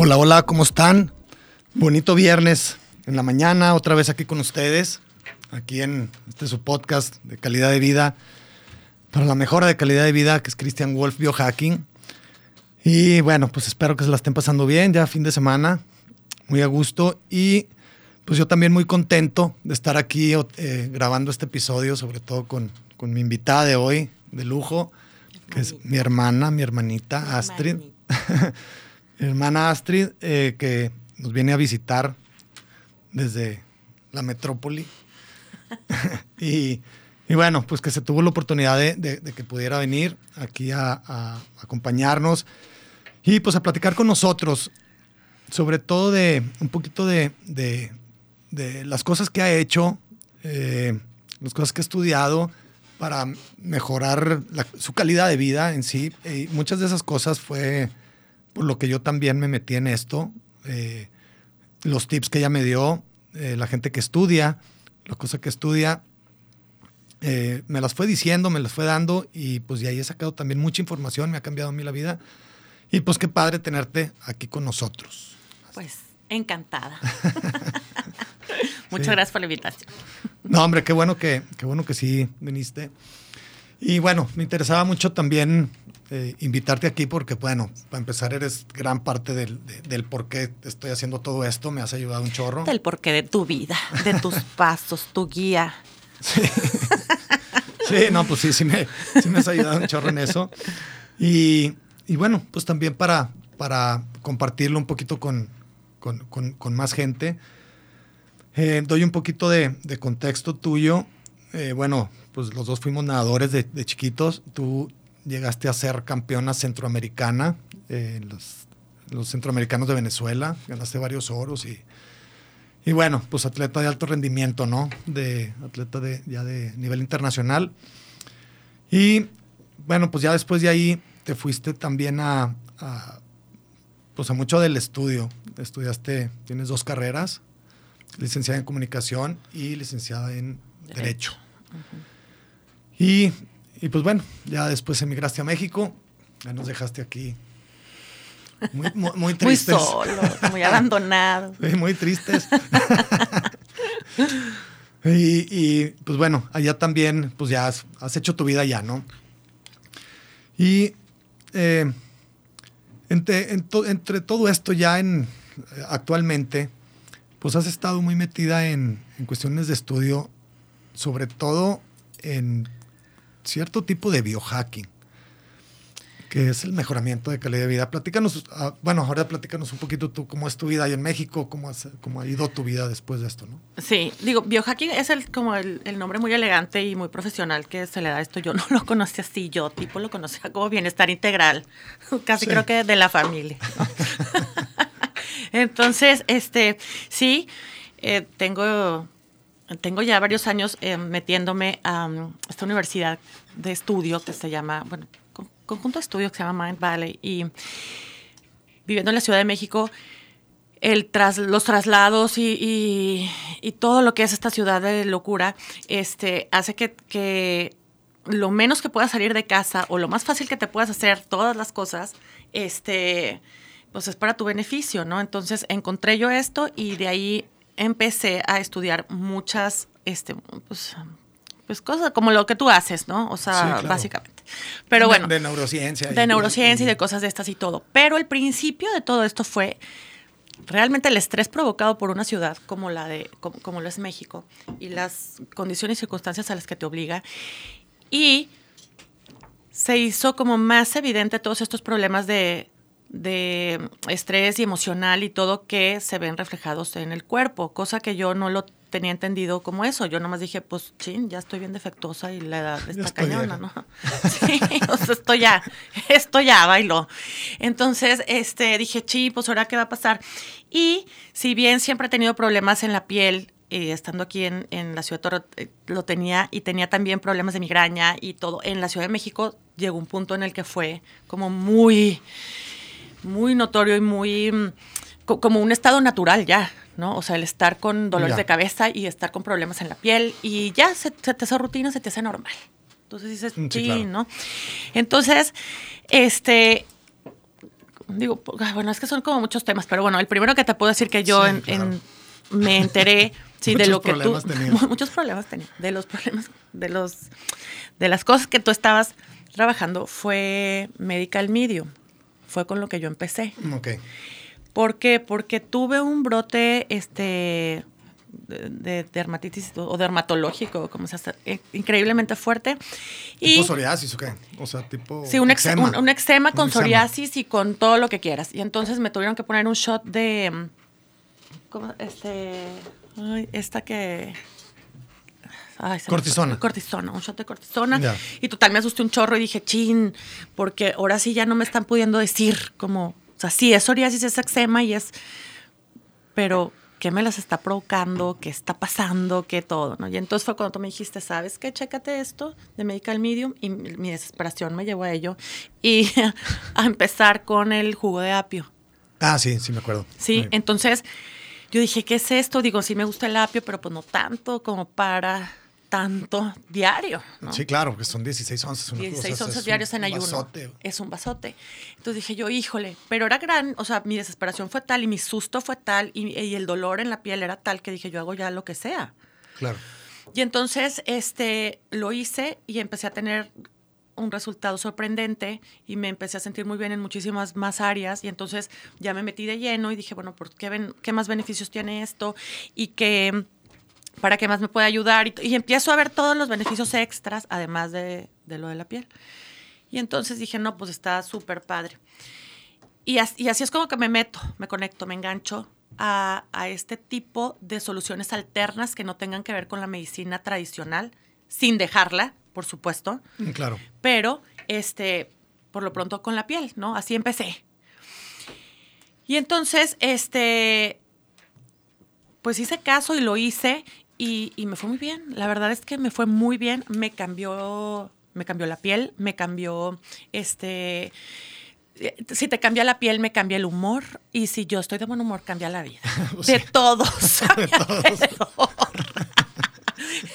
Hola, hola, ¿cómo están? Bonito viernes en la mañana, otra vez aquí con ustedes, aquí en este su podcast de calidad de vida, para la mejora de calidad de vida, que es Christian Wolf Biohacking. Y bueno, pues espero que se la estén pasando bien, ya fin de semana, muy a gusto. Y pues yo también muy contento de estar aquí eh, grabando este episodio, sobre todo con, con, mi invitada de hoy, de lujo, que es mi hermana, mi hermanita Astrid. hermana Astrid, eh, que nos viene a visitar desde la metrópoli. y, bueno, pues que se tuvo la oportunidad de, que pudiera venir aquí a, acompañarnos y pues a platicar con nosotros, sobre todo de un poquito de, las cosas que ha hecho, eh, las cosas que ha estudiado para mejorar su calidad de vida en sí. Y muchas de esas cosas fue por lo que yo también me metí en esto. Eh, los tips que ella me dio, eh, la gente que estudia, la cosa que estudia, eh, me las fue diciendo, me las fue dando y pues de ahí he sacado también mucha información, me ha cambiado a mí la vida. Y pues qué padre tenerte aquí con nosotros. Pues encantada. Muchas gracias por la invitación. No, hombre, qué bueno que, qué bueno que sí viniste. Y bueno, me interesaba mucho también eh, invitarte aquí porque, bueno, para empezar, eres gran parte del, del, por qué estoy haciendo todo esto. Me has ayudado un chorro. Del porqué de tu vida, de tus pasos, tu guía. Sí. sí, no, pues sí, sí me, sí me has ayudado un chorro en eso. Y, y bueno, pues también para, para compartirlo un poquito con, con, con, más gente. Eh, doy un poquito de, de contexto tuyo. Eh, bueno, pues los dos fuimos nadadores de, de, chiquitos. Tú llegaste a ser campeona centroamericana en los, los, centroamericanos de Venezuela, ganaste varios oros y, y bueno, pues atleta de alto rendimiento, ¿no? De atleta de, ya de nivel internacional. Y bueno, pues ya después de ahí te fuiste también a, pues a mucho del estudio. Estudiaste, tienes dos carreras, licenciada en comunicación y licenciada en derecho. Y y pues bueno, ya después emigraste a México, ya nos dejaste aquí muy, muy, tristes. Muy solo, muy abandonados. muy tristes. y, pues bueno, allá también, pues ya has, hecho tu vida ya, ¿no? Y eh, entre, entre, todo esto ya en, actualmente, pues has estado muy metida en, en cuestiones de estudio, sobre todo en cierto tipo de biohacking, que es el mejoramiento de calidad de vida. Platícanos, ah, bueno, ahora platícanos un poquito tú cómo es tu vida ahí en México, cómo, cómo ha ido tu vida después de esto, ¿no? Sí, digo, biohacking es el, como el, nombre muy elegante y muy profesional que se le da a esto. Yo no lo conocí así, yo tipo lo conocía como bienestar integral, casi creo que de la familia. Entonces, este, sí, eh, tengo tengo ya varios años eh, metiéndome a um, esta universidad de estudio que se llama, bueno, conjunto de estudio que se llama Mind Valley y viviendo en la Ciudad de México, el tras, los traslados y, y, todo lo que es esta ciudad de locura, este, hace que, que lo menos que puedas salir de casa o lo más fácil que te puedas hacer todas las cosas, este, pues es para tu beneficio, ¿no? Entonces encontré yo esto y de ahí empecé a estudiar muchas, este, pues, pues cosas como lo que tú haces, ¿no? O sea, básicamente. Pero bueno. De, neurociencia. De neurociencia y, de cosas de estas y todo. Pero el principio de todo esto fue realmente el estrés provocado por una ciudad como la de, como, como lo es México y las condiciones y circunstancias a las que te obliga. Y se hizo como más evidente todos estos problemas de, de estrés y emocional y todo que se ven reflejados en el cuerpo, cosa que yo no lo tenía entendido como eso. Yo nomás dije, pues, chin, ya estoy bien defectuosa y la edad está cañona, ¿no? Sí, o sea, esto ya, esto ya bailó. Entonces, este, dije, chi, pues, ¿ahora qué va a pasar? Y si bien siempre he tenido problemas en la piel, eh, estando aquí en, en, la ciudad de Toro, eh, lo tenía y tenía también problemas de migraña y todo. En la Ciudad de México llegó un punto en el que fue como muy, muy notorio y muy, mm, como un estado natural ya, ¿no? O sea, el estar con dolores de cabeza y estar con problemas en la piel y ya se, te hace rutina, se te hace normal. Entonces dices, mm, sí, ¿no? Entonces, este, digo, bueno, es que son como muchos temas, pero bueno, el primero que te puedo decir que yo en, me enteré Sí, de lo que tú muchos problemas tenía, de los problemas de los de las cosas que tú estabas trabajando fue medical medium. Fue con lo que yo empecé. Ok. ¿Por qué? Porque tuve un brote este de, dermatitis o dermatológico, como se hace, eh, increíblemente fuerte. ¿Tipo y, psoriasis o qué? O sea, tipo. Sí, un eczema, un, eczema con psoriasis y con todo lo que quieras. Y entonces me tuvieron que poner un shot de. ¿Cómo? Este. Ay, esta que. Cortisona. cortisona, un shot de cortisona. Y total, me asusté un chorro y dije, chin, porque ahora sí ya no me están pudiendo decir como, o sea, sí, es psoriasis, es eczema y es, pero ¿qué me las está provocando? ¿Qué está pasando? ¿Qué todo? ¿no? Y entonces fue cuando tú me dijiste, ¿sabes qué? Chécate esto de Medical Medium. Y mi desesperación me llevó a ello. Y a empezar con el jugo de apio. Ah, sí, sí me acuerdo. Sí, entonces yo dije, ¿qué es esto? Digo, sí me gusta el apio, pero pues no tanto como para tanto diario. Sí, claro, que son 16 onzas. 16 onzas diarios en ayuno. Es un basote. Entonces dije yo, híjole, pero era gran, o sea, mi desesperación fue tal y mi susto fue tal y, y el dolor en la piel era tal que dije, yo hago ya lo que sea. Claro. Y entonces este, lo hice y empecé a tener un resultado sorprendente y me empecé a sentir muy bien en muchísimas más áreas y entonces ya me metí de lleno y dije, bueno, ¿por qué, qué más beneficios tiene esto? Y que para qué más me puede ayudar y, empiezo a ver todos los beneficios extras además de, de, lo de la piel. Y entonces dije, no, pues está súper padre. Y así, y así, es como que me meto, me conecto, me engancho a, a este tipo de soluciones alternas que no tengan que ver con la medicina tradicional, sin dejarla, por supuesto. Mm, claro. Pero, este, por lo pronto con la piel, ¿no? Así empecé. Y entonces, este, pues hice caso y lo hice y, me fue muy bien. La verdad es que me fue muy bien. Me cambió, me cambió la piel, me cambió, este, si te cambia la piel, me cambia el humor. Y si yo estoy de buen humor, cambia la vida. de todos. de todos.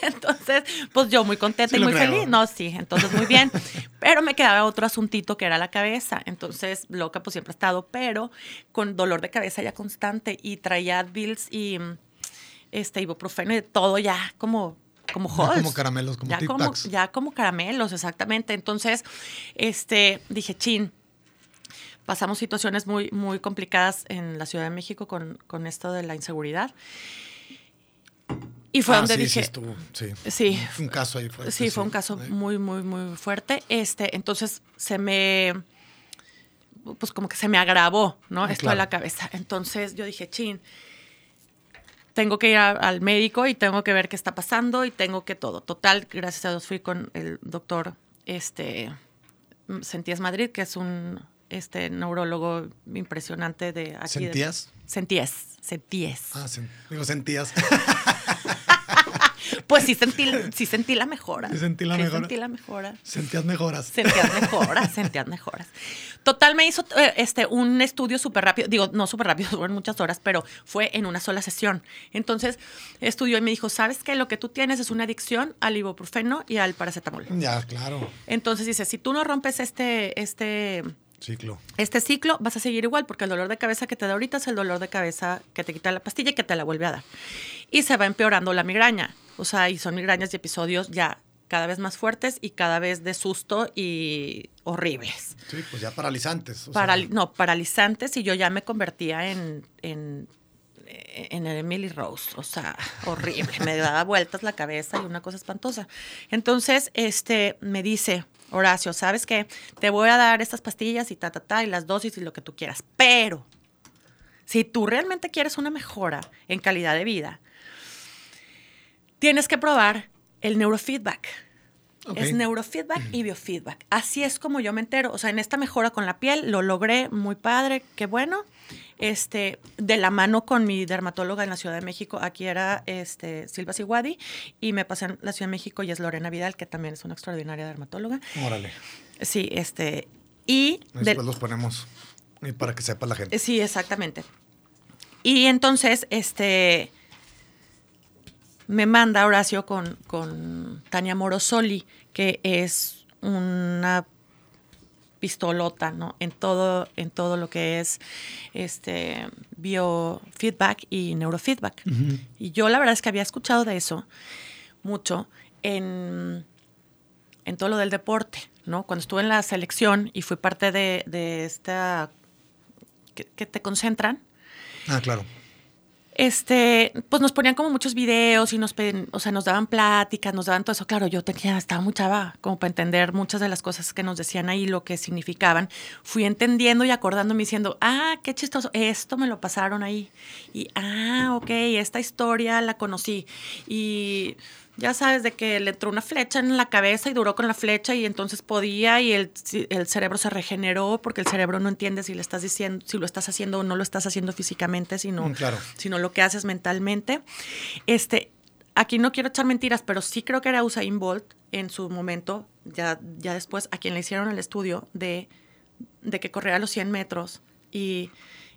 Entonces, pues yo muy contenta y muy feliz. No, sí, entonces muy bien. Pero me quedaba otro asuntito que era la cabeza. Entonces, loca, pues siempre he estado, pero con dolor de cabeza ya constante y traía Advils y este ibuprofeno y todo ya como como como caramelos, como ya como, ya como caramelos, exactamente. Entonces, este, dije, chin, pasamos situaciones muy, muy complicadas en la Ciudad de México con, con esto de la inseguridad. Y fue ah, donde dije. Sí, estuvo, sí. Sí. un caso ahí fuerte. Sí, fue un caso muy, muy, muy fuerte. Este, entonces se me. Pues como que se me agravó, ¿no? Esto a la cabeza. Entonces yo dije, chin, tengo que ir al médico y tengo que ver qué está pasando y tengo que todo. Total, gracias a Dios fui con el doctor este, Sentías Madrid, que es un este, neurólogo impresionante de aquí. ¿Sentías? Sentías, sentías. Ah, digo, sentías. Pues sí sentí, sí sentí la mejora. Sí sentí la mejora. Sentí la mejora. Sentías mejoras. Sentías mejoras, sentías mejoras. Total, me hizo eh, este, un estudio súper rápido. Digo, no súper rápido, fueron muchas horas, pero fue en una sola sesión. Entonces, estudió y me dijo, ¿sabes qué? Lo que tú tienes es una adicción al ibuprofeno y al paracetamol. Ya, claro. Entonces dice, si tú no rompes este, este ciclo. Este ciclo vas a seguir igual porque el dolor de cabeza que te da ahorita es el dolor de cabeza que te quita la pastilla y que te la vuelve a dar. Y se va empeorando la migraña. O sea, y son migrañas y episodios ya cada vez más fuertes y cada vez de susto y horribles. Sí, pues ya paralizantes. no, paralizantes y yo ya me convertía en, en, en Emily Rose. O sea, horrible. me daba vueltas la cabeza y una cosa espantosa. Entonces, este, me dice, Horacio, ¿sabes qué? Te voy a dar estas pastillas y ta, ta, ta, y las dosis y lo que tú quieras. Pero, si tú realmente quieres una mejora en calidad de vida, tienes que probar el neurofeedback. Es neurofeedback y biofeedback. Así es como yo me entero. O sea, en esta mejora con la piel lo logré muy padre, qué bueno. Este, de la mano con mi dermatóloga en la Ciudad de México, aquí era este, Silva Siguadi, y me pasé en la Ciudad de México y es Lorena Vidal, que también es una extraordinaria dermatóloga. Órale. Sí, este, y... de- Después los ponemos para que sepa la gente. Sí, exactamente. Y entonces, este, me manda Horacio con, con Tania Morosoli, que es una pistolota, ¿no? En todo, en todo lo que es este biofeedback y neurofeedback. Y yo la verdad es que había escuchado de eso mucho en, en todo lo del deporte, ¿no? Cuando estuve en la selección y fui parte de, de esta que, que te concentran, Ah, claro. Este, pues nos ponían como muchos videos y nos, o sea, nos daban pláticas, nos daban todo eso. Claro, yo tenía, estaba muy chava como para entender muchas de las cosas que nos decían ahí, lo que significaban. Fui entendiendo y acordándome diciendo, ah, qué chistoso, esto me lo pasaron ahí. Y, ah, ok, esta historia la conocí. Y ya sabes de que le entró una flecha en la cabeza y duró con la flecha y entonces podía y el, el cerebro se regeneró porque el cerebro no entiende si le estás diciendo, si lo estás haciendo o no lo estás haciendo físicamente, sino Mm, claro. sino lo que haces mentalmente. Este, aquí no quiero echar mentiras, pero sí creo que era Usain Bolt en su momento, ya, ya después, a quien le hicieron el estudio de, de que corría los 100 metros y,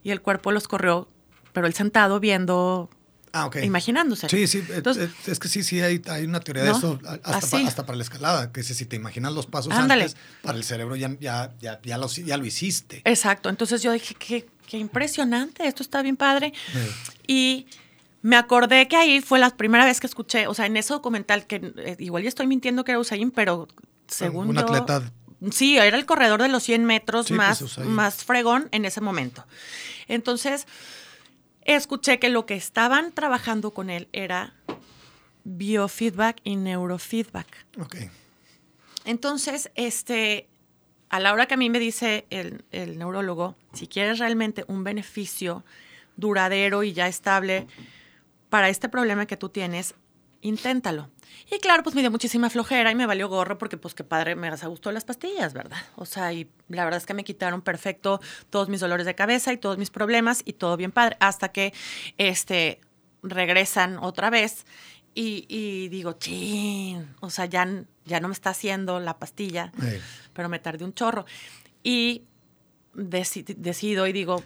y el cuerpo los corrió, pero él sentado viendo, Ah, ok. imaginándose. Sí, sí. Entonces, es, es que sí, sí, hay, hay una teoría ¿No? de eso, hasta, pa- hasta para la escalada, que si, si te imaginas los pasos Ándale. antes, para el cerebro ya, ya, ya, ya, lo, ya lo hiciste. Exacto. Entonces yo dije, qué, qué impresionante, esto está bien padre. Eh, Y me acordé que ahí fue la primera vez que escuché, o sea, en ese documental, que eh, igual ya estoy mintiendo que era Usain, pero según un yo- atleta. Sí, era el corredor de los 100 metros Sí, más, pues, Usain. más fregón en ese momento. Entonces, escuché que lo que estaban trabajando con él era biofeedback y neurofeedback. Ok. Entonces, este, a la hora que a mí me dice el, el neurólogo, si quieres realmente un beneficio duradero y ya estable para este problema que tú tienes, inténtalo. Y claro, pues me dio muchísima flojera y me valió gorro porque pues qué padre, me las gustó las pastillas, ¿verdad? O sea, y la verdad es que me quitaron perfecto todos mis dolores de cabeza y todos mis problemas y todo bien padre, hasta que este, regresan otra vez y, y digo, chin, o sea, ya, ya no me está haciendo la pastilla, pero me tardé un chorro. Y deci- decido y digo,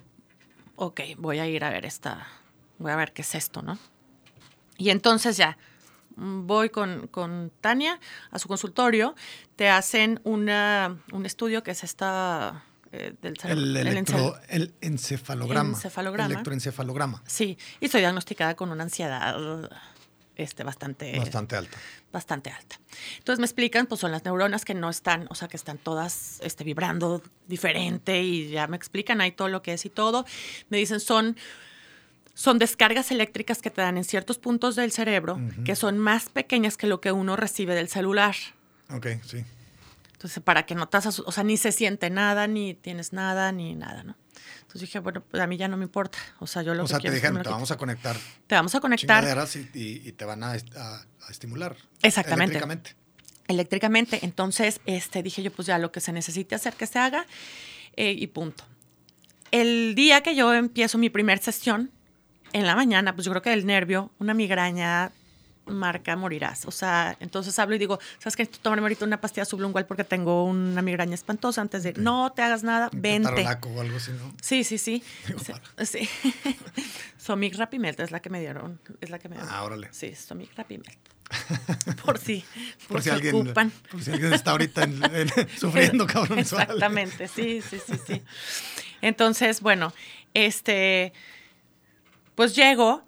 ok, voy a ir a ver esta, voy a ver qué es esto, ¿no? Y entonces ya voy con, con Tania a su consultorio, te hacen una, un estudio que es esta eh, del cerebro. el, el electro, el encefalograma. Encefalograma. Electroencefalograma. Sí, y estoy diagnosticada con una ansiedad este, bastante, Bastante alta. bastante alta. Entonces me explican, pues son las neuronas que no están, o sea, que están todas este, vibrando diferente y ya me explican ahí todo lo que es y todo. Me dicen, son, son descargas eléctricas que te dan en ciertos puntos del cerebro que son más pequeñas que lo que uno recibe del celular. Ok, sí. Entonces, para que no te o sea, ni se siente nada, ni tienes nada, ni nada, ¿no? Entonces dije, bueno, pues a mí ya no me importa. O sea, yo lo O que sea, te quiero me dijeron, te vamos a conectar Te vamos a conectar y, y- y te van a, est- a- a estimular. Exactamente. Eléctricamente. eléctricamente. Entonces, este, dije yo, pues ya lo que se necesite hacer que se haga eh, y punto. El día que yo empiezo mi primer sesión, en la mañana, pues yo creo que del nervio, una migraña marca morirás. O sea, entonces hablo y digo, ¿sabes qué? Tomarme ahorita una pastilla sublingual porque tengo una migraña espantosa antes de, no te hagas nada, vente. o algo así, ¿no? Sí, sí, sí. Sí. Somic Rapimelt es la que me dieron. Es la que me dieron. Ah, órale. Sí, Somic Rapimelt. Por si, por, Por si, si alguien, ocupan. por si alguien está ahorita en- en- sufriendo, cabrón. Exactamente, sí, sí, sí, sí. Entonces, bueno, este, pues llego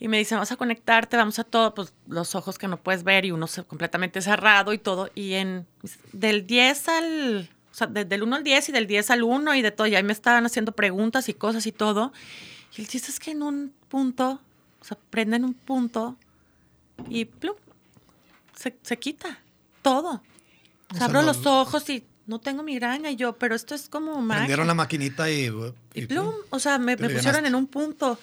y me dicen, vamos a conectarte, vamos a todo, pues los ojos que no puedes ver y uno completamente cerrado y todo. Y en del 10 al, o sea, de- del 1 al 10 y del 10 al 1 y de todo, y ahí me estaban haciendo preguntas y cosas y todo. Y el chiste es que en un punto, o sea, prenden un punto y plum, se, se quita todo. O sea, abro no- los ojos y no tengo migraña y yo, pero esto es como magia. Prendieron la maquinita y... Y plum, o sea, me, pusieron en un punto.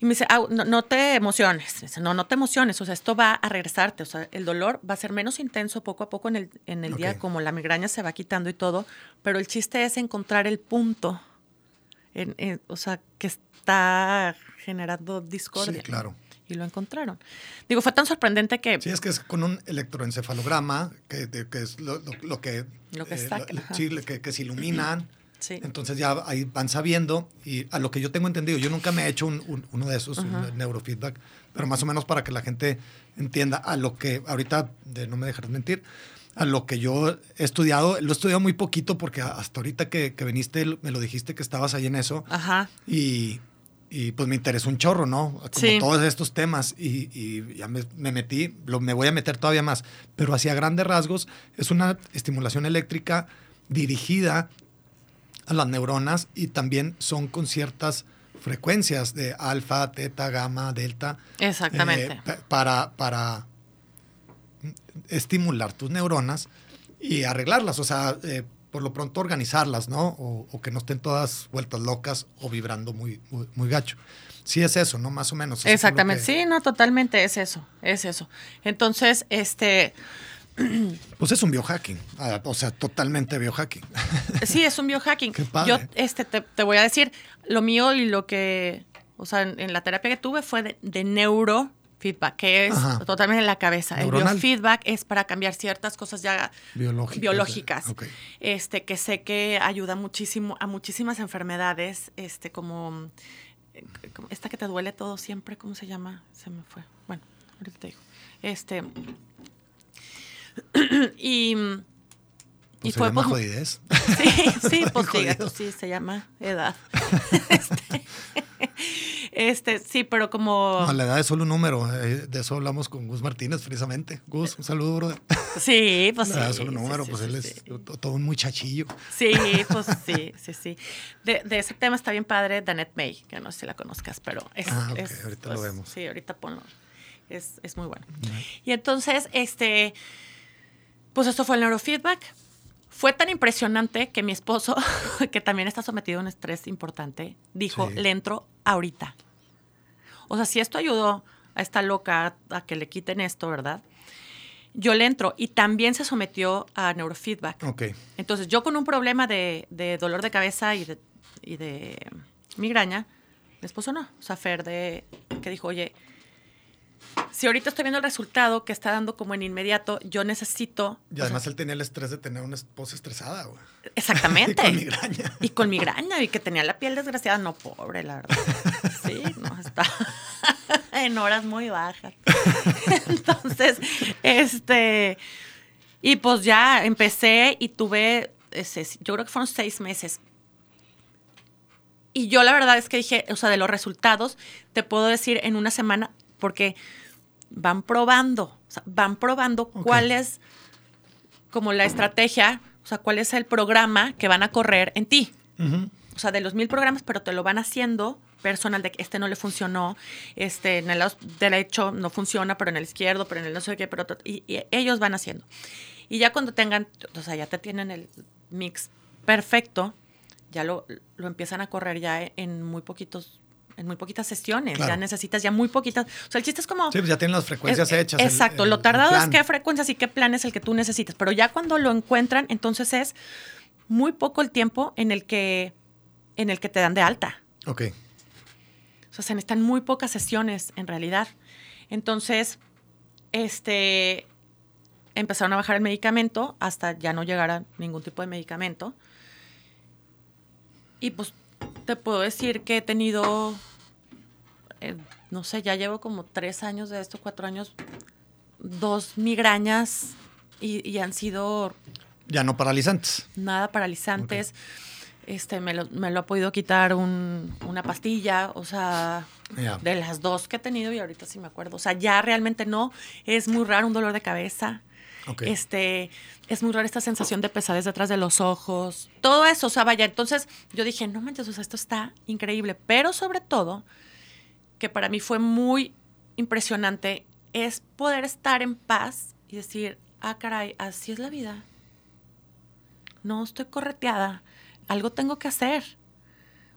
Y me dice, ah, no, no te emociones. Dice, no, no te emociones. O sea, esto va a regresarte. O sea, el dolor va a ser menos intenso poco a poco en el, en el día, como la migraña se va quitando y todo. Pero el chiste es encontrar el punto, en- en- o sea, que está generando discordia. Sí, claro. Y lo encontraron. Digo, fue tan sorprendente que... Sí, es que es con un electroencefalograma, que, de- que es lo, lo- lo que... Lo que eh, saca, lo- sí, que, que se iluminan. Sí. Entonces ya ahí van sabiendo y a lo que yo tengo entendido, yo nunca me he hecho un- un- uno de esos, un neurofeedback, pero más o menos para que la gente entienda a lo que ahorita, de, no me dejarás mentir, a lo que yo he estudiado, lo he estudiado muy poquito porque hasta ahorita que, que viniste me lo dijiste que estabas ahí en eso Ajá. y, y, pues me interesó un chorro, ¿no? Como Sí. todos estos temas y, y ya me, me metí, lo, me voy a meter todavía más, pero hacia grandes rasgos es una estimulación eléctrica dirigida a las neuronas y también son con ciertas frecuencias de alfa, teta, gamma, delta. Exactamente. eh, pa- para, para estimular tus neuronas y arreglarlas, o sea, eh, por lo pronto organizarlas, ¿no? O, o que no estén todas vueltas locas o vibrando muy, muy, muy gacho. Sí es eso, ¿no? Más o menos. Exactamente. que- Sí, no, totalmente es eso. Es eso. Entonces, este... Pues es un biohacking, ah, o sea, totalmente biohacking. Sí, es un biohacking. Qué padre. Yo este, te, te voy a decir, lo mío y lo que, o sea, en, en la terapia que tuve fue de, de neurofeedback, que es Ajá. totalmente en la cabeza. Neuronal. El biofeedback es para cambiar ciertas cosas ya Biológicas. biológicas, este, que sé que ayuda muchísimo a muchísimas enfermedades, este, como, como esta que te duele todo siempre, ¿cómo se llama? Se me fue. Bueno, ahorita te digo. Este, y, y Pues fue llama pues, jodidez. Sí, sí, pues sí, se llama edad. Este, este, sí, pero como... No, la edad es solo un número. eh, De eso hablamos con Gus Martínez, precisamente. Gus, un saludo, brother. Sí, pues. La edad es solo un número, sí, pues sí, él sí. es to- todo un muchachillo. Sí, pues sí, sí, sí. De, de ese tema está bien padre Danette May, que no sé si la conozcas, pero es... Ah, ok, es, ahorita lo pues, vemos. Sí, ahorita ponlo. Es, es muy bueno. Y entonces, este, pues esto fue el neurofeedback. Fue tan impresionante que mi esposo, que también está sometido a un estrés importante, dijo, Sí. le entro ahorita. O sea, si esto ayudó a esta loca a que le quiten esto, ¿verdad? Yo le entro y también se sometió a neurofeedback. Ok. Entonces, yo con un problema de, de dolor de cabeza y de, y de migraña, mi esposo no. O sea, Fer de, que dijo, oye, si ahorita estoy viendo el resultado que está dando como en inmediato, yo necesito... Y o además sea, él tenía el estrés de tener una esposa estresada, güey. exactamente. Y con migraña. Y con migraña, y que tenía la piel desgraciada. No, pobre, la verdad. Sí, no, está en horas muy bajas. Entonces, este... Y pues ya empecé y tuve, ese, yo creo que fueron seis meses. Y yo la verdad es que dije, o sea, de los resultados, te puedo decir en una semana, porque van probando, o sea, van probando Ok. cuál es como la estrategia, o sea, cuál es el programa que van a correr en ti. O sea, de los mil programas, pero te lo van haciendo personal de que este no le funcionó, este en el lado derecho no funciona, pero en el izquierdo, pero en el no sé qué, pero otro- y, y ellos van haciendo. Y ya cuando tengan, o sea, ya te tienen el mix perfecto, ya lo, lo empiezan a correr ya en muy poquitos, en muy poquitas sesiones. Claro. Ya necesitas ya muy poquitas. O sea, el chiste es como Sí, pues ya tienen las frecuencias es- hechas. Exacto, el- lo tardado es qué frecuencias y qué plan es el que tú necesitas. Pero ya cuando lo encuentran, entonces es muy poco el tiempo en el que, en el que te dan de alta. Ok. O sea, se necesitan muy pocas sesiones en realidad. Entonces, este, empezaron a bajar el medicamento hasta ya no llegar a ningún tipo de medicamento. Y pues te puedo decir que he tenido, eh, no sé, ya llevo como tres años de esto, cuatro años, dos migrañas y, y han sido Ya no paralizantes. nada paralizantes. Este, me lo, me lo ha podido quitar un- una pastilla, o sea, de las dos que he tenido y ahorita sí me acuerdo. O sea, ya realmente no. Es muy raro un dolor de cabeza. Este, es muy rara esta sensación de pesadez detrás de los ojos. Todo eso, o sea, vaya. Entonces yo dije, no manches, o sea, esto está increíble. Pero sobre todo, que para mí fue muy impresionante, es poder estar en paz y decir, ah, caray, así es la vida. No estoy correteada. Algo tengo que hacer.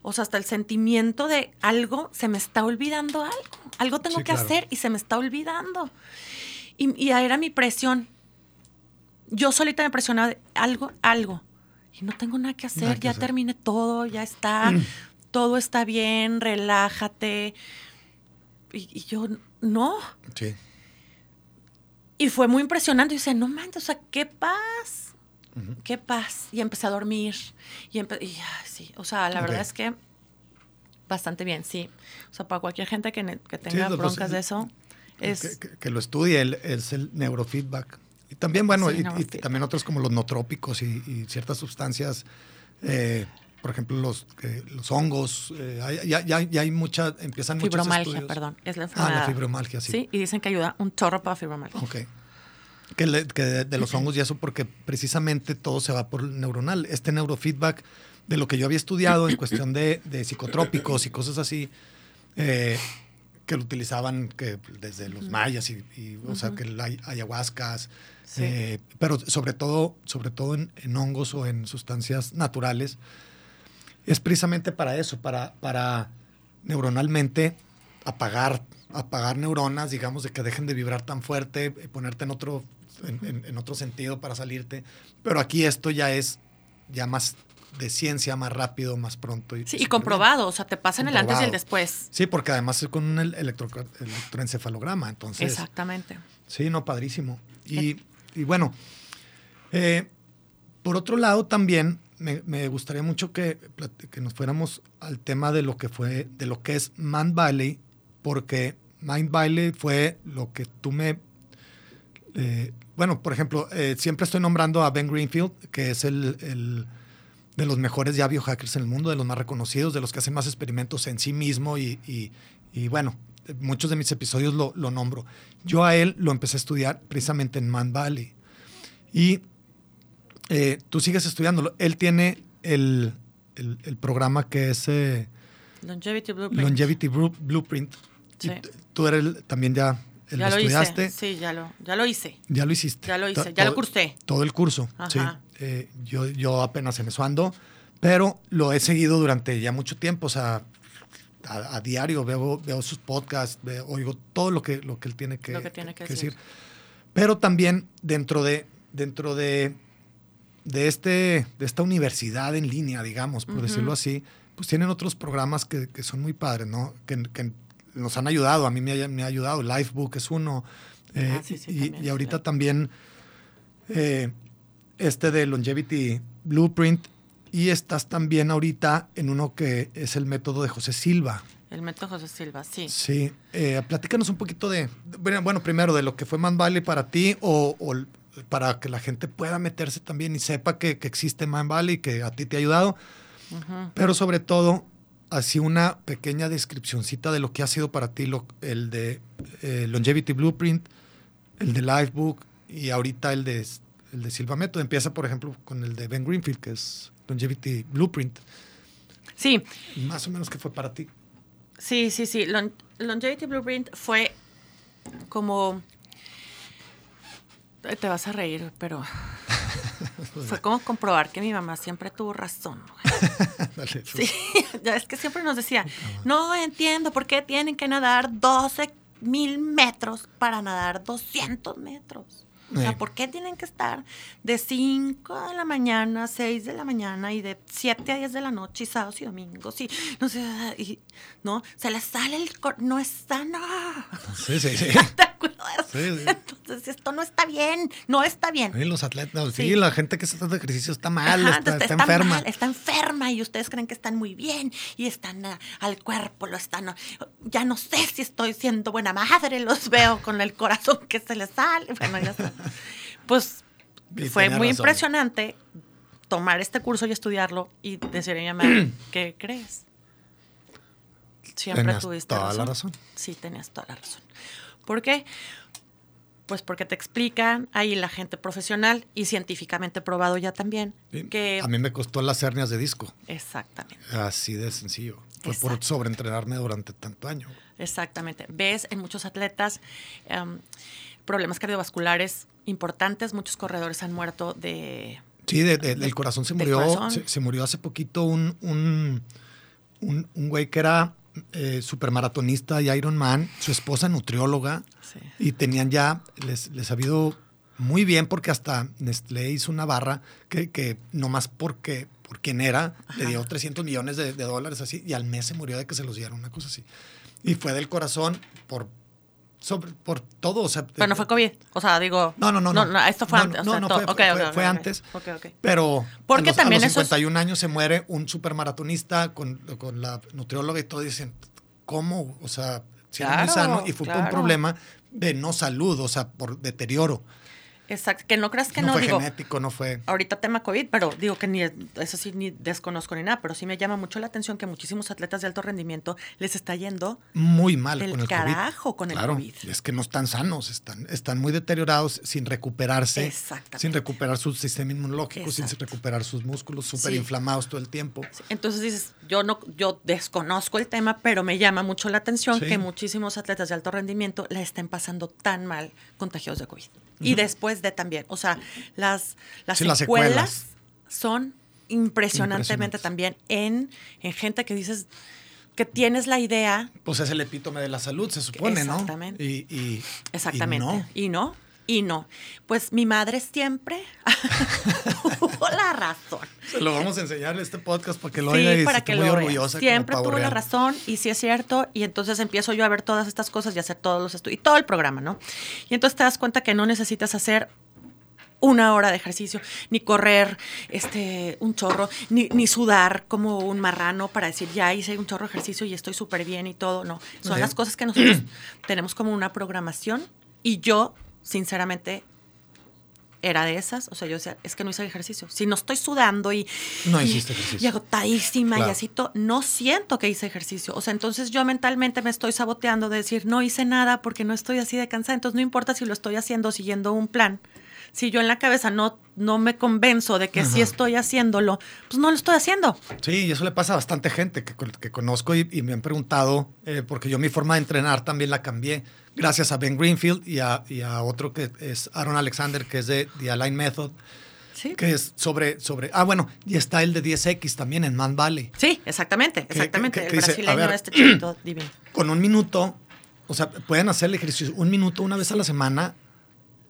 O sea, hasta el sentimiento de algo, se me está olvidando algo. Algo tengo Sí, que claro. hacer y se me está olvidando. Y, y era mi presión. Yo solita me presionaba de algo, algo. Y no tengo nada que hacer, Nada que ya hacer. terminé todo, ya está, todo está bien, relájate. Y, y yo, no. Sí. Y fue muy impresionante. Y dice, no manches, o sea, qué paz. Qué paz. Y empecé a dormir. Y, y, sí, o sea, la verdad es que bastante bien, sí. O sea, para cualquier gente que, que tenga lo- broncas pues, de eso, es... que, que- que lo estudie, el- es el neurofeedback. Y también, bueno, Sí, y- también otros como los notrópicos y, y ciertas sustancias, eh, por ejemplo, los, que- los hongos, eh, ya, ya- ya hay mucha, empiezan Fibromalgia, perdón. Es la Ah, enfermedad. la fibromalgia, sí. Sí, y dicen que ayuda un chorro para fibromalgia. Ok. Que, le- que de, de los hongos y eso, porque precisamente todo se va por el neuronal. Este neurofeedback, de lo que yo había estudiado en cuestión de, de psicotrópicos y cosas así, eh, que lo utilizaban que desde los mayas y, y, o sea, que la ay- ayahuascas, Sí. eh, pero sobre todo, sobre todo en, en hongos o en sustancias naturales, es precisamente para eso, para, para neuronalmente apagar, apagar neuronas, digamos, de que dejen de vibrar tan fuerte, eh, ponerte en otro, en, en- en otro sentido para salirte. Pero aquí esto ya es ya más de ciencia, más rápido, más pronto. Sí, y súper bien. comprobado, o sea, te pasan el antes y el después. Sí, porque además es con un el- electro- electroencefalograma, entonces. Exactamente. Sí, no, padrísimo. Y, y bueno, eh, por otro lado también me, me gustaría mucho que, que nos fuéramos al tema de lo que fue, de lo que es Mind Valley, porque Mind Valley fue lo que tú me... eh, bueno, por ejemplo, eh, siempre estoy nombrando a Ben Greenfield, que es el, el de los mejores ya biohackers en el mundo, de los más reconocidos, de los que hacen más experimentos en sí mismo y, y- y bueno, muchos de mis episodios lo, lo nombro. Yo a él lo empecé a estudiar precisamente en Man Valley. Y eh, tú sigues estudiándolo. Él tiene el, el- el programa que es eh, Longevity Blueprint. Longevity Blueprint. Sí. tú eres el- también ya ya lo lo estudiaste. hice. Sí, ya lo, ya lo hice. Ya lo hiciste. Ya lo hice, ya lo cursé. Todo el curso, sí. Eh, yo, yo apenas en eso ando, pero lo he seguido durante ya mucho tiempo, o sea, a, a diario veo, veo sus podcasts, veo- oigo todo lo que, lo que él tiene que, que tiene que decir. Pero también dentro de, dentro de, de, este, de esta universidad en línea, digamos, por Ujú. decirlo así, pues tienen otros programas que, que son muy padres, ¿no? Que, que nos han ayudado, a mí me ha, me ha ayudado, Lifebook es uno, eh, Ah, sí, sí, y, también, y ahorita sí. también eh, este de Longevity Blueprint, y estás también ahorita en uno que es el método de José Silva. El método José Silva, sí. Sí, eh, platícanos un poquito de, bueno, primero de lo que fue Man Valley para ti o, o para que la gente pueda meterse también y sepa que, que existe Man Valley, que a ti te ha ayudado, Ujú. pero sobre todo, así una pequeña descripcióncita de lo que ha sido para ti lo- el de eh, Longevity Blueprint, el de Lifebook y ahorita el de, el de Silva Método. Empieza, por ejemplo, con el de Ben Greenfield, que es Longevity Blueprint. Sí, Más o menos, ¿qué fue para ti? sí, sí, sí. Lon- Longevity Blueprint fue como... Te vas a reír, pero fue como comprobar que mi mamá siempre tuvo razón. Dale, Sí, ya es que siempre nos decía, no entiendo por qué tienen que nadar 12 mil metros para nadar 200 metros. O sea. ¿por qué tienen que estar de 5 de la mañana a 6 de la mañana y de 7 a 10 de la noche y sábados y domingos? Y no sé, y, no, se les sale el... cor- No es sano. Sí, sí, sí. ¿Te acuerdas? Sí, sí. Entonces, esto no está bien, no está bien. Sí, los atletas, sí, la gente que está haciendo ejercicio está mal, Ajá, está, enferma. mal, está enferma y ustedes creen que están muy bien y están ah, al cuerpo, lo están. ah, ya no sé si estoy siendo buena madre, los veo con el corazón que se les sale. Bueno, ya está. Pues Y fue muy razón. impresionante tomar este curso y estudiarlo y decirle a mi mamá, ¿qué crees? Siempre Tenías tuviste toda la razón. razón. Sí, tenías toda la razón. ¿Por qué? Pues porque te explican ahí la gente profesional y científicamente probado ya también Sí, que A mí me costó las hernias de disco, exactamente, así de sencillo. Fue por sobreentrenarme durante tanto año. exactamente. Ves en muchos atletas em, problemas cardiovasculares importantes, muchos corredores han muerto de Sí, de- de- del corazón se ¿Del murió, corazón? Se, se murió hace poquito un, un, un, un güey que era eh, supermaratonista y Ironman, su esposa nutrióloga, Sí. y tenían ya, les, les ha habido muy bien porque hasta Nestlé hizo una barra que, que nomás porque, por quien era, le dio 300 millones de, de dólares así, y al mes se murió de que se los dieron, una cosa así. Y fue del corazón por, sobre, por todo, o sea... Pero no fue COVID. O sea, digo. No, no, no, no. esto fue No, antes. o sea, no, fue- antes. Pero Porque a los, también a los eso es- 51 años se muere un supermaratonista con, con la nutrióloga y todo. y Dicen, ¿cómo? O sea, si era muy Claro, sano y fue por un claro. problema de no salud, o sea, por deterioro. Exacto. Que no creas que no, no, fue digo. genético, no fue. Ahorita tema COVID, pero digo que ni eso sí ni desconozco ni nada, pero sí me llama mucho la atención que muchísimos atletas de alto rendimiento les está yendo Muy mal Del con el carajo COVID. con el claro, COVID. Es que no están sanos, están, están muy deteriorados sin recuperarse, sin recuperar su sistema inmunológico, sin recuperar sus músculos súper Sí. inflamados todo el tiempo. Entonces dices, yo no, yo desconozco el tema, pero me llama mucho la atención Sí. que muchísimos atletas de alto rendimiento la estén pasando tan mal contagiados de COVID. Y después de también, o sea, las, las, Sí, las secuelas, son impresionantemente también en, en gente que dices que tienes la idea Pues es el epítome de la salud, se supone, ¿no? Exactamente. Y, y- Exactamente. y no. Y no. Y no. Pues mi madre siempre la razón. Se lo vamos a enseñar en este podcast para que lo Sí, oiga y para esté que muy lo orgullosa. Siempre tuvo la razón y sí es cierto. Y entonces empiezo yo a ver todas estas cosas y hacer todos los estudios y todo el programa, ¿no? Y entonces te das cuenta que no necesitas hacer una hora de ejercicio, ni correr este, un chorro, ni, ni sudar como un marrano para decir, ya hice un chorro de ejercicio y estoy súper bien y todo. No, son las cosas que nosotros tenemos como una programación y yo, sinceramente, era de esas. O sea, yo decía, es que no hice ejercicio. Si no estoy sudando y, No y- hiciste ejercicio. y agotadísima y así, no siento que hice ejercicio. O sea, entonces yo mentalmente me estoy saboteando de decir, no hice nada porque no estoy así de cansada. Entonces no importa si lo estoy haciendo siguiendo un plan. Si yo en la cabeza no, no me convenzo de que sí Ajá. estoy haciéndolo, pues no lo estoy haciendo. Sí, y eso le pasa a bastante gente que, que conozco y, y me han preguntado, eh, porque yo mi forma de entrenar también la cambié, gracias a Ben Greenfield y a, y a otro que es Aaron Alexander, que es de The Align Method, Sí. que es sobre, sobre, ah, bueno, y está el de 10X también en Man Valley. Sí, exactamente, Que- exactamente. que- el que dice, a brasileño, ver, este chiquito divino. Con un minuto, o sea, pueden hacer el ejercicio un minuto una vez a la semana,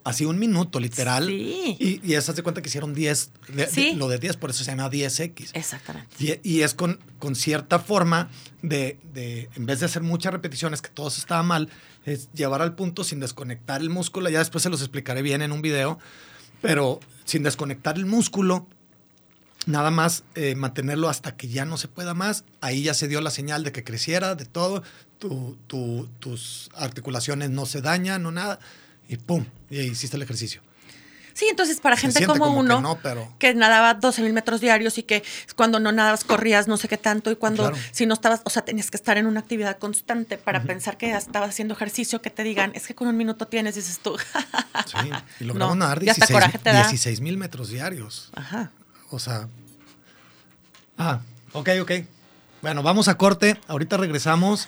así un minuto, literal. Sí. Y, y esas de cuenta que hicieron 10, de- de- Sí. lo de 10, por eso se llama 10X. Exactamente. Y, y es con, con cierta forma de, de, en vez de hacer muchas repeticiones, que todo eso estaba mal, es llevar al punto sin desconectar el músculo. Ya después se los explicaré bien en un video, pero sin desconectar el músculo, nada más eh, mantenerlo hasta que ya no se pueda más. Ahí ya se dio la señal de que creciera, de todo. Tu- tu- tus articulaciones no se dañan, no nada. Y pum, y hiciste el ejercicio. Sí, entonces para gente como, como que uno, no, pero- que nadaba 12 mil metros diarios y que cuando no nadabas corrías no sé qué tanto y cuando Claro. si no estabas, o sea, tenías que estar en una actividad constante para pensar que estabas haciendo ejercicio, que te digan, es que con un minuto tienes, dices tú. Sí, y logramos No, nadar y hasta 16 coraje te da. 16 mil metros diarios. Ajá. O sea. Ah, ok, ok. Bueno, vamos a corte. Ahorita regresamos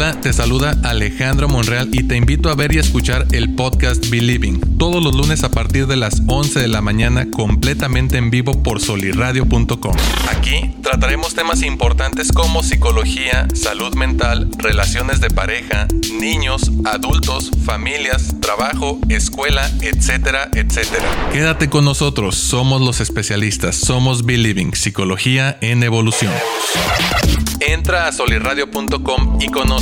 Hola, te saluda Alejandro Monreal y te invito a ver y escuchar el podcast Believing todos los lunes a partir de las 11 de la mañana completamente en vivo por solirradio.com. Aquí trataremos temas importantes como psicología, salud mental, relaciones de pareja, niños, adultos, familias, trabajo, escuela, etcétera, etcétera. Quédate con nosotros, somos los especialistas, somos Believing, psicología en evolución. Entra a solirradio.com y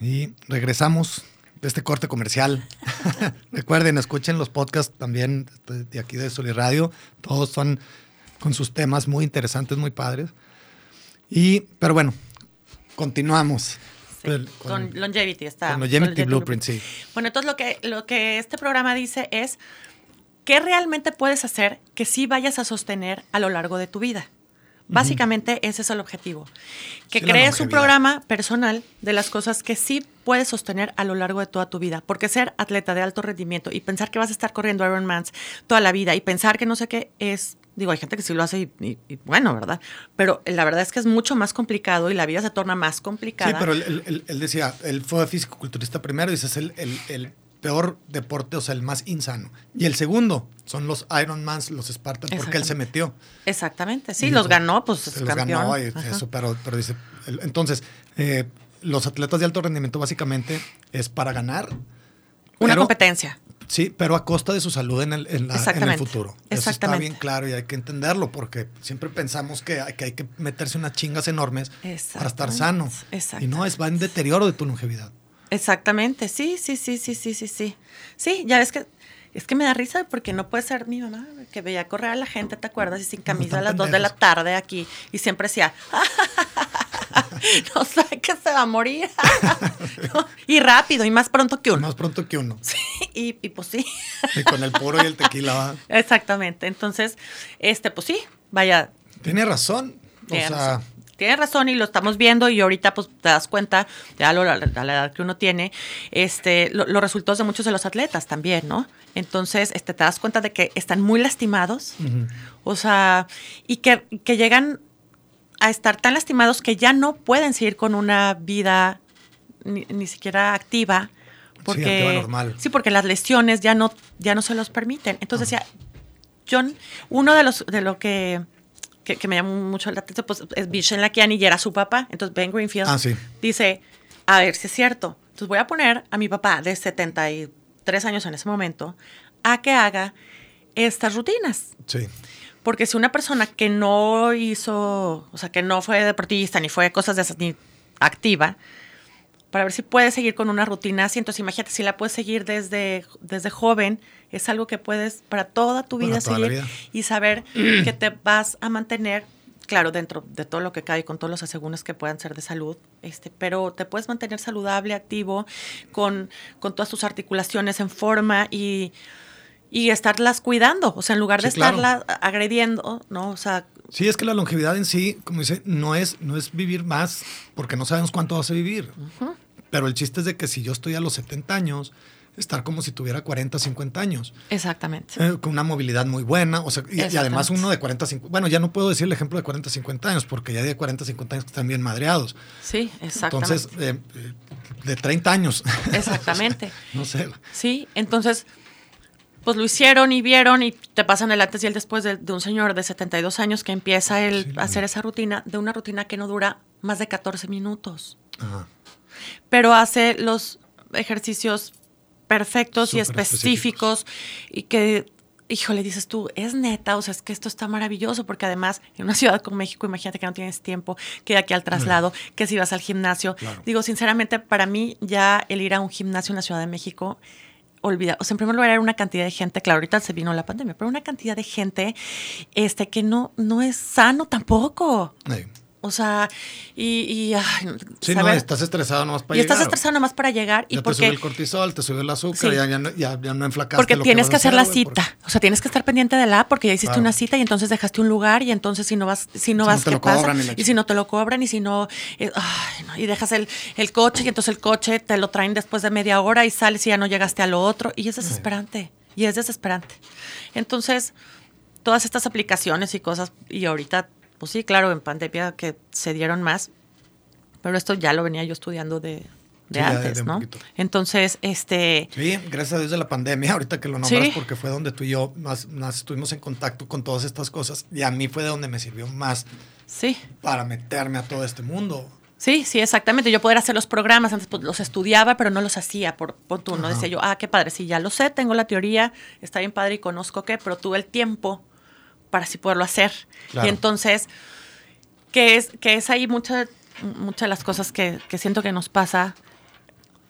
Y regresamos de este corte comercial. Recuerden, escuchen los podcasts también de aquí de Soli Radio. Todos son con sus temas muy interesantes, muy padres. Y, pero bueno, continuamos. Sí, con, Longevity está. con Longevity Blueprint, sí. Bueno, entonces lo que, lo que este programa dice es qué realmente puedes hacer que sí vayas a sostener a lo largo de tu vida. Básicamente ese es el objetivo. Que Sí, crees un programa personal de las cosas que sí puedes sostener a lo largo de toda tu vida. Porque ser atleta de alto rendimiento y pensar que vas a estar corriendo Ironmans toda la vida y pensar que no sé qué es, digo, hay gente que sí lo hace y, y- y bueno, ¿verdad? Pero la verdad es que es mucho más complicado y la vida se torna más complicada. Sí, pero él, él- él- él decía, él fue primero, dice, es el, el- el peor deporte, o sea, el más insano. Y el segundo son los Ironmans, los Spartans, porque él se metió. Exactamente, sí, Y los ganó, pues se los campeón. ganó, y eso, pero, pero dice, entonces, eh, los atletas de alto rendimiento básicamente es para ganar. Una pero- competencia. Sí, pero a costa de su salud en el, en la- en el futuro. Eso está bien claro y hay que entenderlo porque siempre pensamos que hay que, hay que meterse unas chingas enormes para estar sano. Exactamente. Y no, es va en deterioro de tu longevidad. Exactamente, sí, sí, sí, sí, sí, sí, sí. Sí, ya ves que es que me da risa porque no puede ser mi mamá que veía correr a la gente, ¿te acuerdas? Y sin camisa a las 2 de la tarde aquí y siempre decía, no sabe que se va a morir. No, y rápido y más pronto que uno. Más pronto que uno. Y, y pues sí. Y con el puro y el tequila va. Exactamente. Entonces, este, pues sí, vaya, Tiene razón. O sea, razón. Tiene razón y lo estamos viendo y ahorita pues te das cuenta, ya a, lo- a la edad que uno tiene, este, lo- los resultados de muchos de los atletas también, ¿no? Entonces, este, te das cuenta de que están muy lastimados, o sea, y que, que llegan a estar tan lastimados que ya no pueden seguir con una vida ni, ni siquiera activa. Porque, normal. Sí, porque las lesiones ya no, ya no se los permiten. Entonces, ya, John, uno de los de lo que, que, que me llamó mucho la atención pues, es Vishen Lakiani y era su papá. Entonces Ben Greenfield Ah, sí. dice, a ver si es cierto. Entonces voy a poner a mi papá de 73 años en ese momento a que haga estas rutinas. sí. Porque si una persona que no hizo, o sea, que no fue deportista ni fue cosas de esas, ni activa, para ver si puede seguir con una rutina así. Entonces, imagínate, si la puedes seguir desde, desde joven, es algo que puedes para toda tu vida toda seguir vida. y saber que te vas a mantener, claro, dentro de todo lo que cae, con todos los asegúnes que puedan ser de salud, este, pero te puedes mantener saludable, activo, con, con todas tus articulaciones en forma y, y estarlas cuidando. O sea, en lugar de Sí, claro. estarlas agrediendo, ¿no? O sea, Sí, es que la longevidad en sí, como dice, no es, no es vivir más, porque no sabemos cuánto vas a vivir. Pero el chiste es de que si yo estoy a los 70 años, estar como si tuviera 40, 50 años. exactamente. Eh, con una movilidad muy buena, o sea, y, y además uno de 40, 50, bueno, ya no puedo decir el ejemplo de 40, 50 años, porque ya de 40, 50 años están bien madreados. Sí, exactamente. Entonces, eh, eh, de 30 años. Exactamente. no sé. Sí, entonces, pues lo hicieron y vieron y te pasan el antes y el después de, de un señor de 72 años que empieza Sí, a hacer esa rutina, de una rutina que no dura más de 14 minutos, Ajá. pero hace los ejercicios perfectos y específicos y que, híjole, dices tú, es neta, o sea, es que esto está maravilloso porque además en una ciudad como México, imagínate que no tienes tiempo, que de aquí al traslado, que si vas al gimnasio. Claro. Digo, sinceramente, para mí ya el ir a un gimnasio en la Ciudad de México olvida, o sea, en primer lugar era una cantidad de gente, claro, ahorita se vino la pandemia, pero una cantidad de gente este que no no es sano tampoco. Eh, O sea, y, y ay, Sí, no, estás estresado nomás para y estás llegar. estresado nomás para llegar y Ya te sube porque el cortisol, te sube el azúcar, Sí. ya, ya, no- ya, ya no enflacaste porque lo tienes que hacer la porque- cita. O sea, tienes que estar pendiente de la porque ya hiciste Claro. una cita y entonces dejaste un lugar y entonces si no vas, si no Si vas, no te ¿qué pasa? y Y si no te lo cobran y si no, eh, ay, no, y dejas el, el coche y entonces el coche te lo traen después de media hora y sales y ya no llegaste a lo otro y es desesperante. Y es desesperante. Entonces, todas estas aplicaciones y cosas, y ahorita, pues sí, claro, en pandemia que se dieron más, pero esto ya lo venía yo estudiando de, de Sí, ya antes, ¿no? Entonces, este, Sí, gracias a Dios de la pandemia, ahorita que lo nombras, Sí. porque fue donde tú y yo más, más estuvimos en contacto con todas estas cosas. Y a mí fue de donde me sirvió más sí. para meterme a todo este mundo. Sí, sí, exactamente. Yo poder hacer los programas, antes pues, los estudiaba, pero no los hacía por, por tú, ¿no? Decía yo, ah, qué padre, sí, ya lo sé, tengo la teoría, está bien padre y conozco qué, pero tuve el tiempo para así poderlo hacer. Claro. Y entonces, que es, que es ahí muchas muchas de las cosas que, que siento que nos pasa,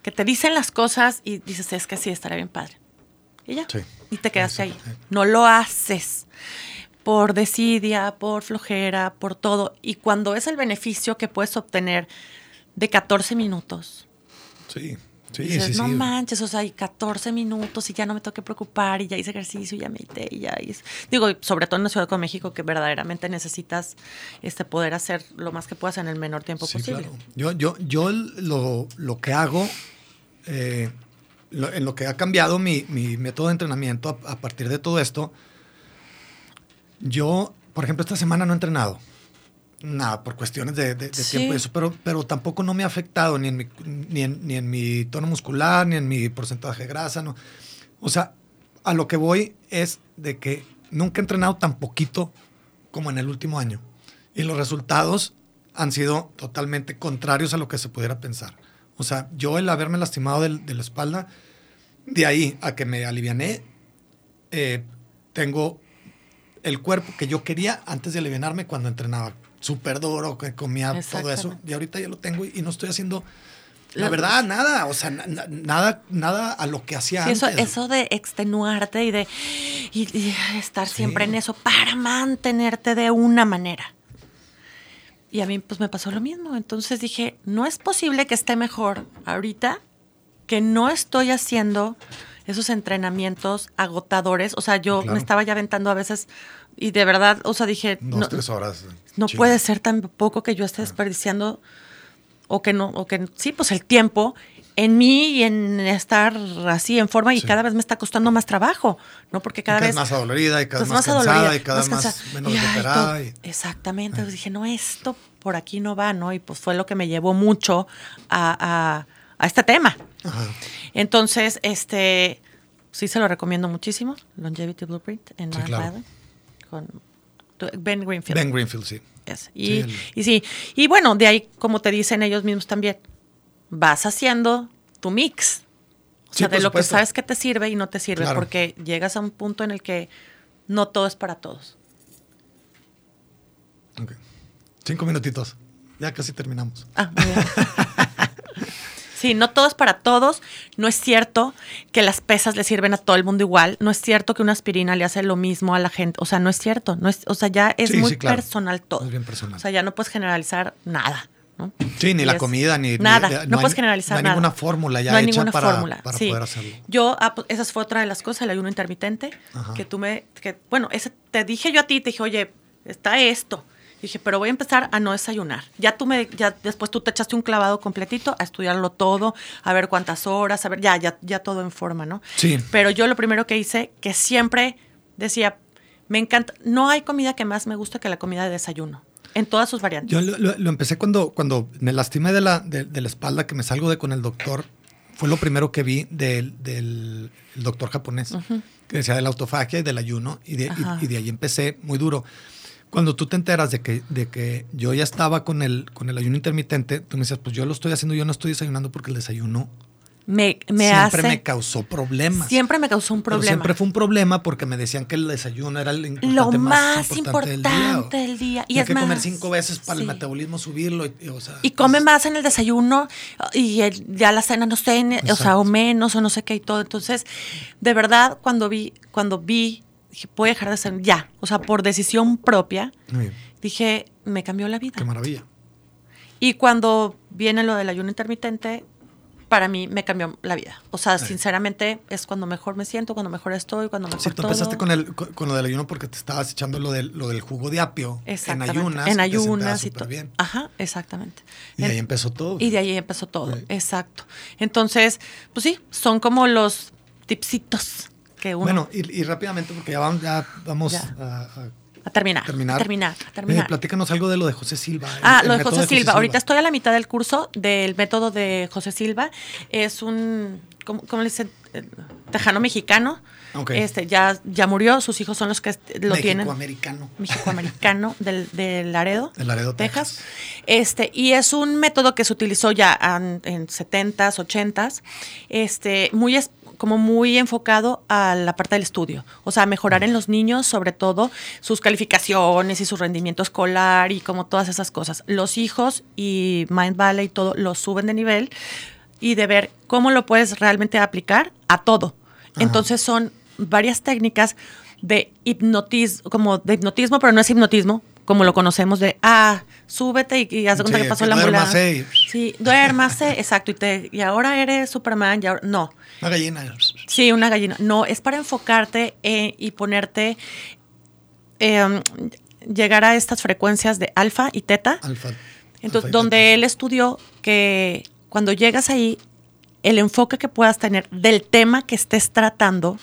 que te dicen las cosas y dices, es que sí, estaría bien padre. Y ya. Sí. Y te quedaste ahí. No lo haces por desidia, por flojera, por todo. Y cuando es el beneficio que puedes obtener de 14 minutos, Sí, sí, dices, sí, sí. no manches, o sea, hay 14 minutos y ya no me tengo que preocupar y ya hice ejercicio y ya medité y ya hice. Digo, sobre todo en la Ciudad de México que verdaderamente necesitas este poder hacer lo más que puedas en el menor tiempo posible. claro. Yo, yo, yo lo, lo que hago, eh, lo- en lo que ha cambiado mi, mi método de entrenamiento a, a partir de todo esto, yo, por ejemplo, esta semana no he entrenado. Nada, por cuestiones de, de- de Sí. tiempo y eso, pero, pero tampoco no me ha afectado ni en, mi, ni, en, ni en mi tono muscular, ni en mi porcentaje de grasa. No. O sea, a lo que voy es de que nunca he entrenado tan poquito como en el último año. Y los resultados han sido totalmente contrarios a lo que se pudiera pensar. O sea, yo el haberme lastimado del- de la espalda, de ahí a que me aliviané, eh, tengo el cuerpo que yo quería antes de alivianarme cuando entrenaba. Súper duro, que comía todo eso. Y ahorita ya lo tengo y, y no estoy haciendo, la La- verdad, nada. O sea, na- na- nada, nada a lo que hacía Sí, eso, antes. eso de extenuarte y de y- y estar siempre en eso para mantenerte de una manera. Y a mí pues me pasó lo mismo. Entonces dije, no es posible que esté mejor ahorita que no estoy haciendo esos entrenamientos agotadores. O sea, yo Claro. me estaba ya aventando a veces y de verdad, o sea, dije, Dos, no, tres horas. no puede ser tan poco que yo esté desperdiciando o que no, o que sí, pues el tiempo en mí y en estar así en forma y Sí. cada vez me está costando más trabajo, ¿no? Porque cada, Cada vez más adolorida y cada vez pues, más, cansada adolorida, y cada vez más cansada. menos Y, ay, recuperada. todo- y- Exactamente. Entonces dije, no, esto por aquí no va, ¿no? Y pues fue lo que me llevó mucho a, a- a este tema. Ajá. Entonces, este, sí se lo recomiendo muchísimo, Longevity Blueprint en Sí, claro. Con Ben Greenfield. Ben Greenfield, sí. Yes. Y, Sí, el- y sí, y bueno, de ahí, como te dicen ellos mismos también, vas haciendo tu mix. O Sí, sea, de lo que sabes que te sirve y no te sirve, Claro. porque llegas a un punto en el que no todo es para todos. Ok. Cinco minutitos. Ya casi terminamos. Ah, muy bien. Sí, no todo es para todos. No es cierto que las pesas le sirven a todo el mundo igual. No es cierto que una aspirina le hace lo mismo a la gente. O sea, no es cierto. No es, o sea, ya es Sí, muy sí, claro. personal todo. Es bien personal. O sea, ya no puedes generalizar nada. ¿no? Sí, ni Y la es- comida, ni... Nada, ni- no, hay- puedes generalizar No hay nada. ninguna fórmula ya No hay hecha ninguna para, fórmula, para sí. poder hacerlo. Yo, ah, pues, esa fue otra de las cosas, el ayuno intermitente, Ajá. que tú me, que, bueno, ese, te dije yo a ti, te dije, oye, está esto. Dije, pero voy a empezar a no desayunar. Ya tú me, ya después tú te echaste un clavado completito a estudiarlo todo, a ver cuántas horas, a ver, ya, ya, ya todo en forma, ¿no? Sí. Pero yo lo primero que hice, que siempre decía, me encanta, no hay comida que más me gusta que la comida de desayuno, en todas sus variantes. Yo lo, lo- lo empecé cuando, cuando me lastimé de la, de, de la espalda, que me salgo de con el doctor. Fue lo primero que vi del, del el doctor japonés, que decía de la autofagia y del ayuno. Y de, y de ahí empecé muy duro. Cuando tú te enteras de que, de que yo ya estaba con el, con el ayuno intermitente, tú me decías, pues yo lo estoy haciendo, yo no estoy desayunando porque el desayuno me, me siempre hace, me causó problemas. siempre me causó un Pero problema. siempre fue un problema porque me decían que el desayuno era el lo importante más importante, importante del día. del día. Y es que comer cinco veces para sí. el metabolismo subirlo. Y, y, o sea, Y come es- más en el desayuno y el- ya la cena no sé, o sea, o menos o no sé qué y todo. Entonces, de verdad, cuando vi, cuando vi dije, voy a dejar de hacer ya. O sea, por decisión propia, Muy bien. dije, me cambió la vida. Qué maravilla. Y cuando viene lo del ayuno intermitente, para mí me cambió la vida. O sea, sinceramente, es cuando mejor me siento, cuando mejor estoy, cuando mejor Sí, tú todo. empezaste con, el, con, con lo del ayuno porque te estabas echando lo del, lo del jugo de apio en ayunas. En ayunas y todo. bien. Ajá, exactamente. Y de ahí empezó todo. Y de ahí empezó todo, Sí. exacto. Entonces, pues sí, son como los tipsitos que uno... Bueno, y, y rápidamente, porque ya vamos, ya vamos Ya. a, a a terminar, terminar. a terminar, a Eh, terminar. platícanos algo de lo de José Silva. Ah, el lo de José Silva. Ahorita estoy a la mitad del curso del método de José Silva. Es un, ¿cómo, cómo le dicen? Eh, Tejano mexicano. Ok. Este, ya, ya murió, sus hijos son los que est- lo tienen. México-americano. Mexicoamericano del, del Laredo. De Laredo, Texas. Texas. Este, y es un método que se utilizó ya an- en 70s, 80s, este, muy es- como muy enfocado a la parte del estudio, o sea, mejorar en los niños, sobre todo sus calificaciones y su rendimiento escolar y como todas esas cosas. Los hijos y Mind Valley y todo lo suben de nivel y de ver cómo lo puedes realmente aplicar a todo. Entonces son varias técnicas de hipnotismo, como de hipnotismo, pero no es hipnotismo, como lo conocemos de, ah, súbete y, y haz de cuenta Sí, que pasó que la ambulancia. duérmase Sí, duérmase, exacto, y, te, y ahora eres Superman, y ahora, no. Una gallina. Sí, una gallina. No, es para enfocarte eh, y ponerte, eh, llegar a estas frecuencias de alfa y teta. Alfa. Entonces, alfa donde teta. él estudió que cuando llegas ahí, el enfoque que puedas tener del tema que estés tratando,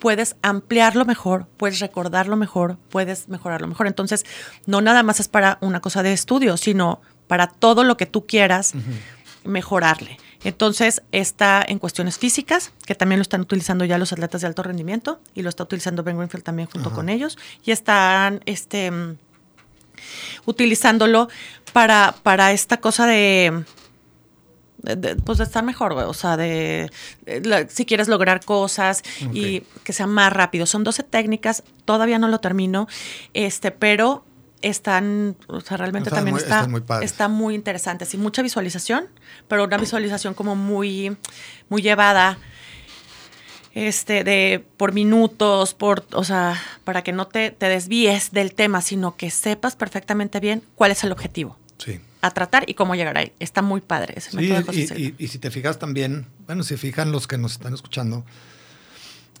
puedes ampliarlo mejor, puedes recordarlo mejor, puedes mejorarlo mejor. Entonces, no nada más es para una cosa de estudio, sino para todo lo que tú quieras mejorarle. Entonces, está en cuestiones físicas, que también lo están utilizando ya los atletas de alto rendimiento, y lo está utilizando Ben Greenfield también junto con ellos, y están este, mm, utilizándolo para, para esta cosa de, de- de, pues de estar mejor, güey. O sea, de, de la- si quieres lograr cosas y que sea más rápido. Son 12 técnicas, todavía no lo termino, este, pero están, o sea, realmente Están también muy- está, muy está muy interesante. Sí, mucha visualización, pero una visualización como muy, muy llevada este, de por minutos, por, o sea, para que no te, te desvíes del tema, sino que sepas perfectamente bien cuál es el objetivo Sí. A tratar y cómo llegar ahí. Está muy padre ese Sí, método de José y, Silva. y- y si te fijas también, bueno, si fijan los que nos están escuchando,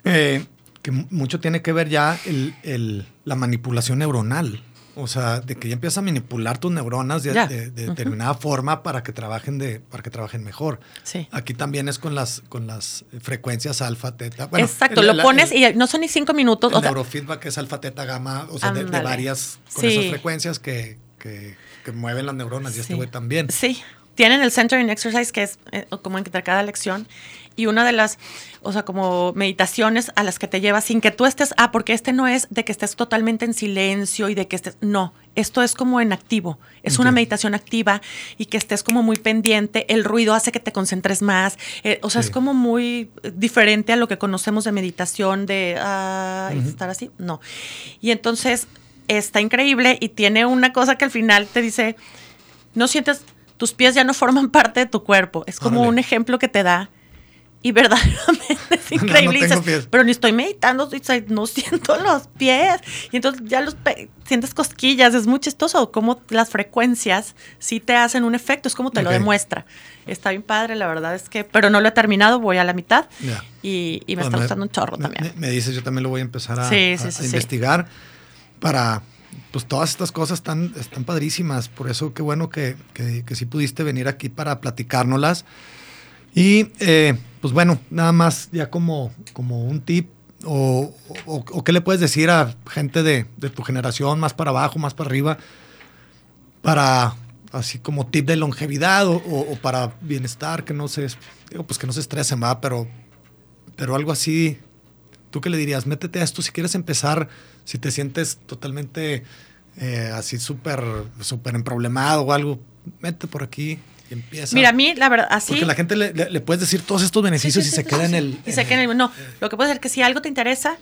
eh, que mu- mucho tiene que ver ya el- el- la manipulación neuronal. O sea, de que ya empiezas a manipular tus neuronas de, determinada forma para que trabajen de, para que trabajen mejor. Sí. Aquí también es con las, con las frecuencias alfa, teta. Bueno, Exacto, el- lo la- pones el- y no son ni cinco minutos. el o sea, neurofeedback es alfa, teta, gamma, o sea, de, varias, con Sí. esas frecuencias que, que- que mueven las neuronas y este Sí. güey también. Sí, tienen el Centering Exercise, que es eh, como entre cada lección, y una de las, o sea, como meditaciones a las que te lleva sin que tú estés, ah, porque este no es de que estés totalmente en silencio y de que estés, no, esto es como en activo, es una meditación activa y que estés como muy pendiente, el ruido hace que te concentres más, eh, o sea, Sí. es como muy diferente a lo que conocemos de meditación, de ah, estar así, no. Y entonces está increíble y tiene una cosa que al final te dice, no sientes, tus pies ya no forman parte de tu cuerpo. Es como Órale. un ejemplo que te da. Y verdaderamente es No, no increíble. Y tengo dices, pies. pero ni estoy meditando, sea, no siento los pies. Y entonces ya los sientes cosquillas. Es muy chistoso cómo las frecuencias sí te hacen un efecto. Es como te lo Ok. demuestra. Está bien padre, la verdad es que, pero no lo he terminado, voy a la mitad. Ya. Y, y me Pues está gustando un chorro me- también. Me, me dices, yo también lo voy a empezar a, Sí, a- sí, a sí, sí. investigar para, pues todas estas cosas están, están padrísimas. Por eso qué bueno que, que, que sí pudiste venir aquí para platicárnoslas. Y eh, pues bueno, nada más ya como, como un tip o, o- o qué le puedes decir a gente de, de tu generación, más para abajo, más para arriba, para así como tip de longevidad o, o- para bienestar, que no se, digo, pues que no se estresen, va, pero, pero algo así, ¿tú qué le dirías? Métete a esto si quieres empezar, si te sientes totalmente eh, así súper, súper emproblemado o algo, mete por aquí y empieza. Mira, a mí, la verdad, así. Porque la gente le, le- le puedes decir todos estos beneficios Sí, y sí, se queda en el... Y se queda en el. No, lo que puede ser que si algo te interesa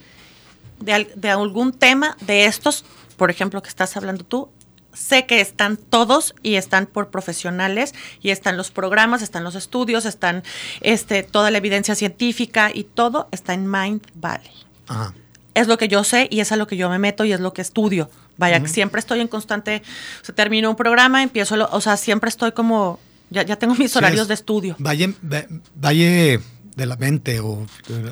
de algún tema de estos, por ejemplo, que estás hablando tú, sé que están todos y están por profesionales y están los programas, están los estudios, están este, toda la evidencia científica y todo está en Mind Valley. Ajá. es lo que yo sé y es a lo que yo me meto y es lo que estudio. Vaya, siempre estoy en constante, o sea, termino un programa, empiezo, lo- o sea, siempre estoy como, ya, ya tengo mis Sí, horarios es de estudio. Valle, va- valle de la mente o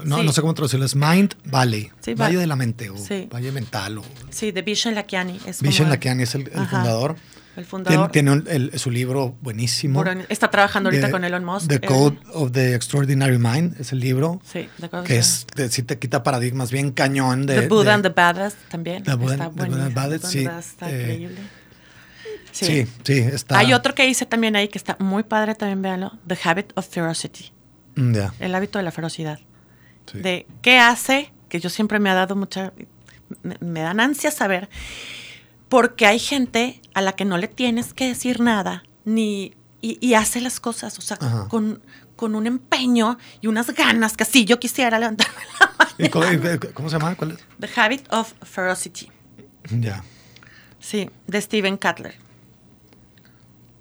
no, Sí. no sé cómo traducirlo, es Mind Valley. Sí, va- valle de la mente o Sí. Valle mental o Sí, de Vishen Lakiani. Es Vishen Lakiani es el, el fundador. El fundador. Tiene, tiene un- el- su libro buenísimo. Está trabajando ahorita The- con Elon Musk. The eh, Code of the Extraordinary Mind es el libro. Sí, The Code Que es, de- sí te quita paradigmas bien cañón de. The Buddha de- and the Badass también. The Buddha- está The Buddha and the Badass, sí, está eh, increíble. Sí, sí, está. Hay otro que hice también ahí que está muy padre, también véanlo. The Habit of Ferocity. Mm, El hábito de la ferocidad. sí. De qué hace, que yo siempre me ha dado mucha. Me, me dan ansia saber. Porque hay gente a la que no le tienes que decir nada, ni. Y, y hace las cosas, o sea, Ajá. con, con un empeño y unas ganas que sí, yo quisiera levantarme la ¿Y cómo, mañana. y cómo se llama? ¿Cuál es? The Habit of Ferocity. Ya. Sí, de Steven Cutler.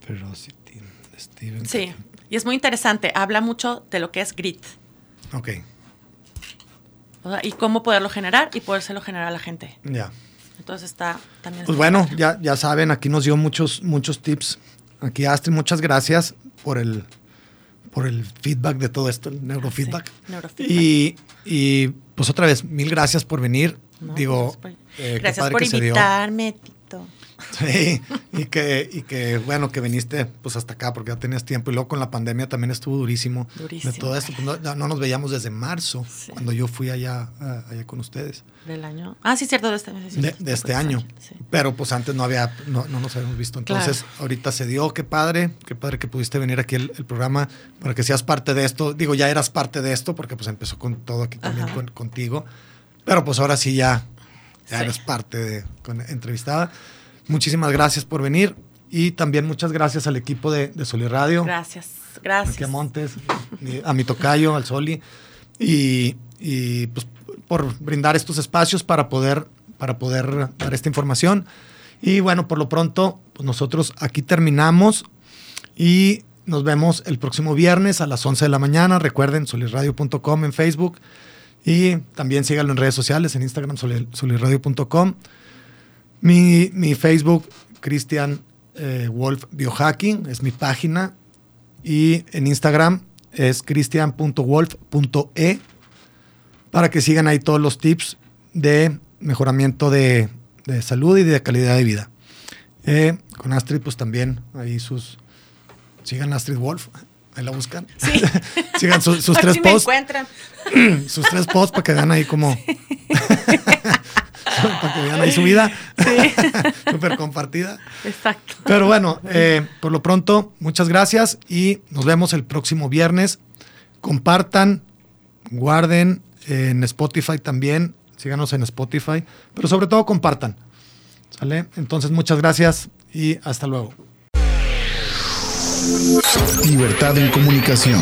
Ferocity. Steven. Sí, y es muy interesante. Habla mucho de lo que es grit. Ok, o sea, y cómo poderlo generar y podérselo generar a la gente. ya. Entonces está también. Pues bueno, ya, ya saben, aquí nos dio muchos, muchos tips. Aquí Astrid, muchas gracias por el, por el feedback de todo esto, el neurofeedback. Sí, neurofeedback. Y, y pues otra vez, mil gracias por venir. No, Digo, gracias por, eh, gracias por invitarme. Sí, y que, y que bueno, que viniste pues hasta acá porque ya tenías tiempo. Y luego con la pandemia también estuvo durísimo. Durísimo. De todo esto. Pues no, no nos veíamos desde marzo, Sí. cuando yo fui allá, allá con ustedes. Del año. Ah, sí, cierto, de este, sí, De, cierto, de este fue año. Sí. Pero pues antes no había, no, no nos habíamos visto. Entonces, Claro. ahorita se dio, qué padre, qué padre que pudiste venir aquí el, el programa para que seas parte de esto. Digo, ya eras parte de esto porque pues empezó con todo aquí también con- contigo. Pero pues ahora sí ya, ya eres parte de con, entrevistada. Muchísimas gracias por venir y también muchas gracias al equipo de, de Soli Radio. Gracias, gracias. A Montes, y a mi tocayo, al Soli, y, y, pues por brindar estos espacios para poder, para poder dar esta información. Y bueno, por lo pronto, pues nosotros aquí terminamos y nos vemos el próximo viernes a las 11 de la mañana. Recuerden, solirradio.com en Facebook y también síganlo en redes sociales, en Instagram, soli- solirradio.com. Mi, mi Facebook, Cristian eh, Wolf Biohacking, es mi página. Y en Instagram es cristian.wolf.e para que sigan ahí todos los tips de mejoramiento de, de salud y de calidad de vida. Eh, con Astrid, pues también ahí sus... Sigan Astrid Wolf, ahí la buscan. Sí. sigan su- sus tres si posts encuentran. sus tres posts para que vean ahí como. para que vean ahí su vida. Súper compartida. Exacto. Pero bueno, eh, por lo pronto, muchas gracias y nos vemos el próximo viernes. Compartan, guarden en Spotify también. Síganos en Spotify, pero sobre todo compartan. ¿Sale? Entonces, muchas gracias y hasta luego. Libertad en comunicación.